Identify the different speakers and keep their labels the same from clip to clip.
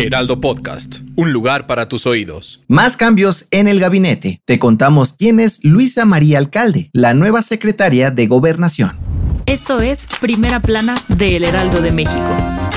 Speaker 1: Heraldo Podcast, un lugar para tus oídos.
Speaker 2: Más cambios en el gabinete. Te contamos quién es Luisa María Alcalde, la nueva secretaria de Gobernación.
Speaker 3: Esto es Primera Plana de El Heraldo de México.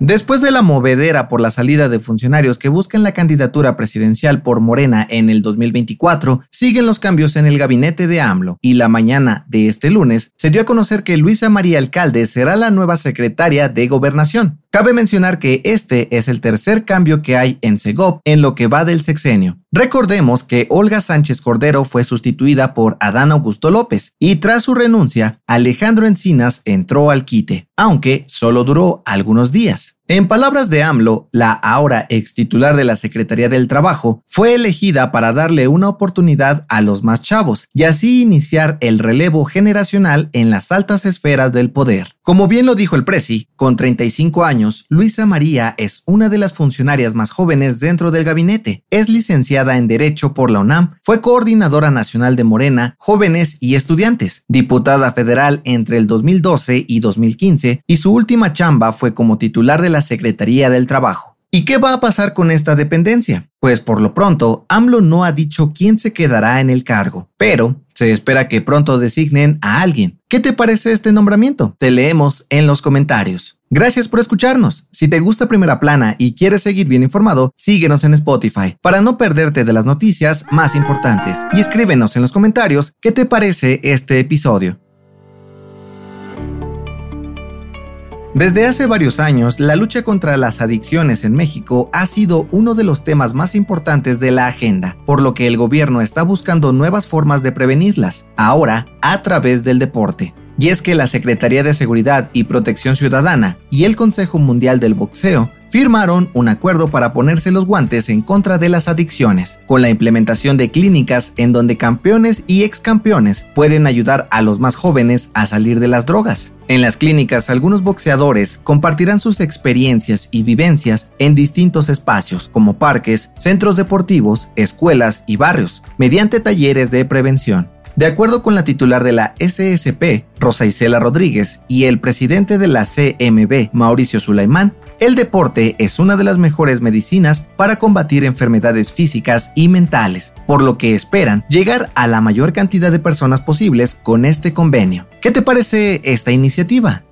Speaker 2: Después de la movedera por la salida de funcionarios que buscan la candidatura presidencial por Morena en el 2024, siguen los cambios en el gabinete de AMLO y la mañana de este lunes se dio a conocer que Luisa María Alcalde será la nueva secretaria de Gobernación. Cabe mencionar que este es el tercer cambio que hay en Segov en lo que va del sexenio. Recordemos que Olga Sánchez Cordero fue sustituida por Adán Augusto López y tras su renuncia, Alejandro Encinas entró al quite, aunque solo duró algunos días. En palabras de AMLO, la ahora ex titular de la Secretaría del Trabajo fue elegida para darle una oportunidad a los más chavos y así iniciar el relevo generacional en las altas esferas del poder. Como bien lo dijo el Presi, con 35 años, Luisa María es una de las funcionarias más jóvenes dentro del gabinete. Es licenciada en Derecho por la UNAM, fue coordinadora nacional de Morena, Jóvenes y Estudiantes, diputada federal entre el 2012 y 2015 y su última chamba fue como titular de la Secretaría del Trabajo. ¿Y qué va a pasar con esta dependencia? Pues por lo pronto, AMLO no ha dicho quién se quedará en el cargo, pero se espera que pronto designen a alguien. ¿Qué te parece este nombramiento? Te leemos en los comentarios. Gracias por escucharnos. Si te gusta Primera Plana y quieres seguir bien informado, síguenos en Spotify para no perderte de las noticias más importantes y escríbenos en los comentarios qué te parece este episodio. Desde hace varios años, la lucha contra las adicciones en México ha sido uno de los temas más importantes de la agenda, por lo que el gobierno está buscando nuevas formas de prevenirlas, ahora a través del deporte. Y es que la Secretaría de Seguridad y Protección Ciudadana y el Consejo Mundial del Boxeo firmaron un acuerdo para ponerse los guantes en contra de las adicciones, con la implementación de clínicas en donde campeones y ex campeones pueden ayudar a los más jóvenes a salir de las drogas. En las clínicas, algunos boxeadores compartirán sus experiencias y vivencias en distintos espacios, como parques, centros deportivos, escuelas y barrios, mediante talleres de prevención. De acuerdo con la titular de la SSP, Rosa Isela Rodríguez, y el presidente de la CMB, Mauricio Sulaimán, el deporte es una de las mejores medicinas para combatir enfermedades físicas y mentales, por lo que esperan llegar a la mayor cantidad de personas posibles con este convenio. ¿Qué te parece esta iniciativa?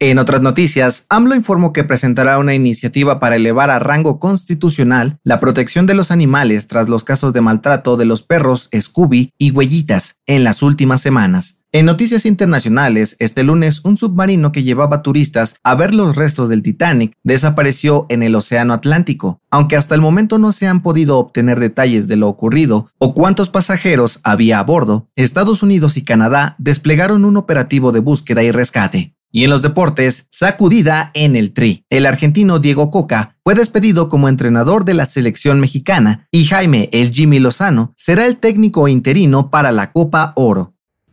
Speaker 2: En otras noticias, AMLO informó que presentará una iniciativa para elevar a rango constitucional la protección de los animales tras los casos de maltrato de los perros Scooby y Huellitas en las últimas semanas. En noticias internacionales, este lunes un submarino que llevaba turistas a ver los restos del Titanic desapareció en el Océano Atlántico, aunque hasta el momento no se han podido obtener detalles de lo ocurrido o cuántos pasajeros había a bordo, Estados Unidos y Canadá desplegaron un operativo de búsqueda y rescate. Y en los deportes, sacudida en el tri. El argentino Diego Coca fue despedido como entrenador de la selección mexicana y Jaime El Jimmy Lozano será el técnico interino para la Copa Oro.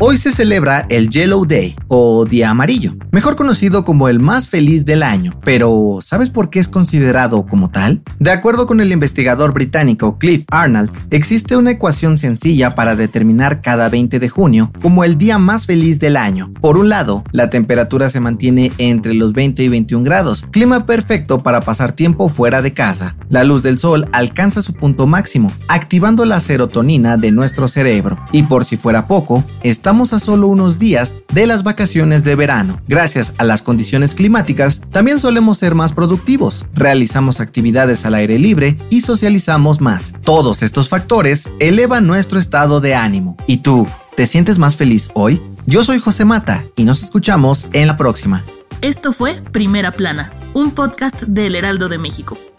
Speaker 2: Hoy se celebra el Yellow Day o Día Amarillo, mejor conocido como el más feliz del año. Pero, ¿sabes por qué es considerado como tal? De acuerdo con el investigador británico Cliff Arnold, existe una ecuación sencilla para determinar cada 20 de junio como el día más feliz del año. Por un lado, la temperatura se mantiene entre los 20 y 21 grados, clima perfecto para pasar tiempo fuera de casa. La luz del sol alcanza su punto máximo, activando la serotonina de nuestro cerebro. Y por si fuera poco, está estamos a solo unos días de las vacaciones de verano. Gracias a las condiciones climáticas, también solemos ser más productivos, realizamos actividades al aire libre y socializamos más. Todos estos factores elevan nuestro estado de ánimo. ¿Y tú, te sientes más feliz hoy? Yo soy José Mata y nos escuchamos en la próxima.
Speaker 3: Esto fue Primera Plana, un podcast del Heraldo de México.